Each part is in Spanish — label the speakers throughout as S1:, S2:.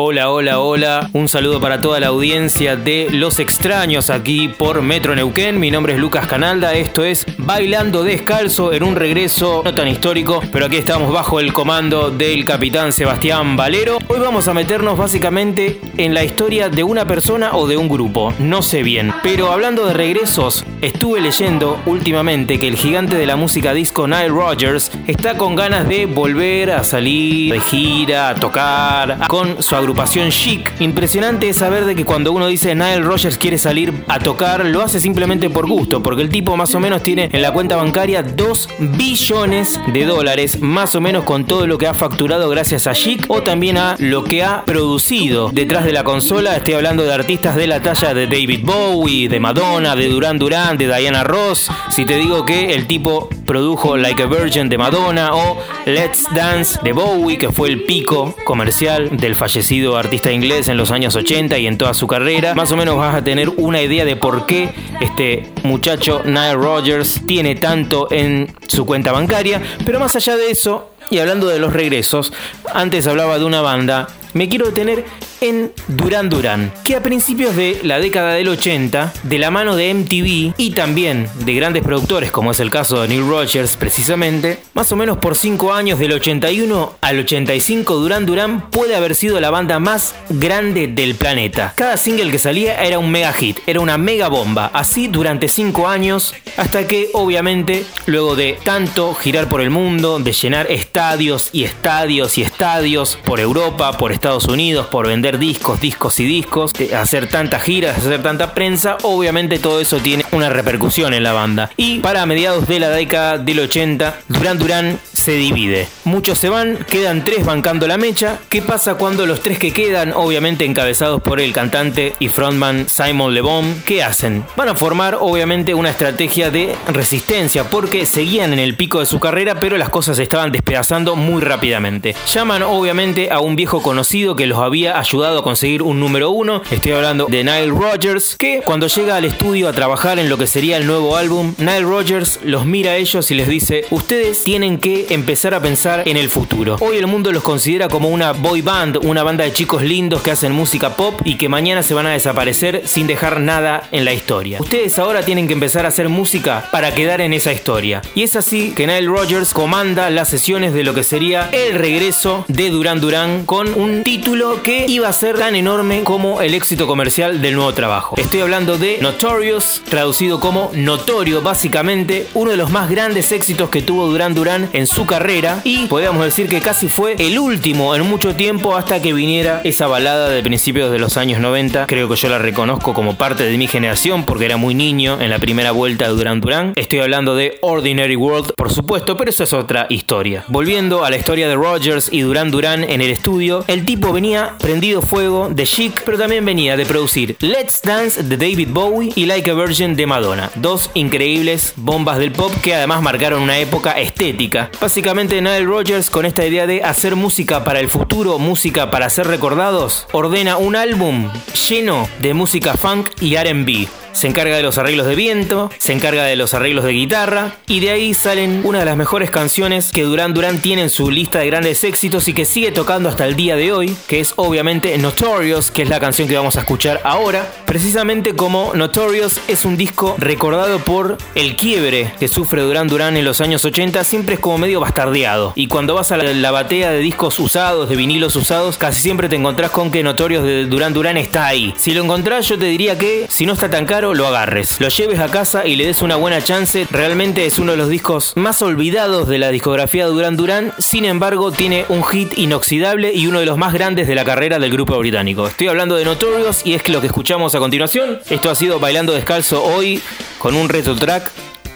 S1: Hola, hola, hola. Un saludo para toda la audiencia de Los Extraños aquí por Metro Neuquén. Mi nombre es Lucas Canalda. Esto es Bailando Descalzo en un regreso no tan histórico, pero aquí estamos bajo el comando del capitán Sebastián Valero. Hoy vamos a meternos básicamente en la historia de una persona o de un grupo. No sé bien. Pero hablando de regresos, estuve leyendo últimamente que el gigante de la música disco Nile Rodgers está con ganas de volver a salir de gira, a tocar, con su agrupación Chic. Impresionante es saber de que cuando uno dice Nile Rogers quiere salir a tocar, lo hace simplemente por gusto, porque el tipo más o menos tiene en la cuenta bancaria 2 billones de dólares, más o menos con todo lo que ha facturado gracias a Chic o también a lo que ha producido detrás de la consola. Estoy hablando de artistas de la talla de David Bowie, de Madonna, de Duran Duran, de Diana Ross. Si te digo que el tipo produjo Like a Virgin de Madonna o Let's Dance de Bowie, que fue el pico comercial del fallecido artista inglés en los años 80 y en toda su carrera, más o menos vas a tener una idea de por qué este muchacho Nile Rogers tiene tanto en su cuenta bancaria. Pero más allá de eso, y hablando de los regresos, antes hablaba de una banda, me quiero detener en Duran Duran, que a principios de la década del 80, de la mano de MTV y también de grandes productores como es el caso de Neil Rogers precisamente, más o menos por 5 años del 81 al 85 Duran Duran puede haber sido la banda más grande del planeta. Cada single que salía era un mega hit, era una mega bomba, así durante 5 años hasta que obviamente luego de tanto girar por el mundo, de llenar estadios y estadios y estadios por Europa, por Estados Unidos, por vender discos, discos y discos, hacer tantas giras, hacer tanta prensa, obviamente todo eso tiene una repercusión en la banda. Y para mediados de la década del 80, Duran Duran se divide. Muchos se van, quedan tres bancando la mecha. ¿Qué pasa cuando los tres que quedan, obviamente encabezados por el cantante y frontman Simon Le Bon, qué hacen? Van a formar obviamente una estrategia de resistencia porque seguían en el pico de su carrera, pero las cosas se estaban despedazando muy rápidamente. Llaman obviamente a un viejo conocido que los había ayudado a conseguir un número uno. Estoy hablando de Nile Rodgers, que cuando llega al estudio a trabajar en lo que sería el nuevo álbum, Nile Rodgers los mira a ellos y les dice, ustedes tienen que empezar a pensar en el futuro. Hoy el mundo los considera como una boy band, una banda de chicos lindos que hacen música pop y que mañana se van a desaparecer sin dejar nada en la historia. Ustedes ahora tienen que empezar a hacer música para quedar en esa historia. Y es así que Nile Rodgers comanda las sesiones de lo que sería el regreso de Duran Duran con un título que iba a ser tan enorme como el éxito comercial del nuevo trabajo. Estoy hablando de Notorious, traducido como Notorio, básicamente uno de los más grandes éxitos que tuvo Duran Duran en su carrera y podríamos decir que casi fue el último en mucho tiempo hasta que viniera esa balada de principios de los años 90. Creo que yo la reconozco como parte de mi generación porque era muy niño en la primera vuelta de Duran Duran. Estoy hablando de Ordinary World, por supuesto, pero eso es otra historia. Volviendo a la historia de Rogers y Duran Duran en el estudio, el tipo venía prendido fuego de Chic, pero también venía de producir Let's Dance de David Bowie y Like a Virgin de Madonna. Dos increíbles bombas del pop que además marcaron una época estética. Básicamente Nile Rogers con esta idea de hacer música para el futuro, música para ser recordados, ordena un álbum lleno de música funk y RB se encarga de los arreglos de viento, se encarga de los arreglos de guitarra y de ahí salen una de las mejores canciones que Duran Duran tiene en su lista de grandes éxitos y que sigue tocando hasta el día de hoy, que es obviamente Notorious, que es la canción que vamos a escuchar ahora. Precisamente como Notorious es un disco recordado por el quiebre que sufre Duran Duran en los años 80, siempre es como medio bastardeado. Y cuando vas a la, batea de discos usados, de vinilos usados, casi siempre te encontrás con que Notorious de Duran Duran está ahí. Si lo encontrás, yo te diría que si no está tan caro, lo agarres, lo lleves a casa y le des una buena chance. Realmente es uno de los discos más olvidados de la discografía de Duran Duran, sin embargo tiene un hit inoxidable y uno de los más grandes de la carrera del grupo británico. Estoy hablando de Notorious y es que lo que escuchamos a continuación, esto ha sido Bailando Descalzo hoy con un retro track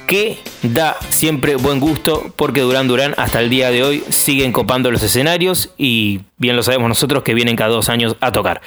S1: que da siempre buen gusto porque Duran Duran hasta el día de hoy siguen copando los escenarios y bien lo sabemos nosotros que vienen cada dos años a tocar.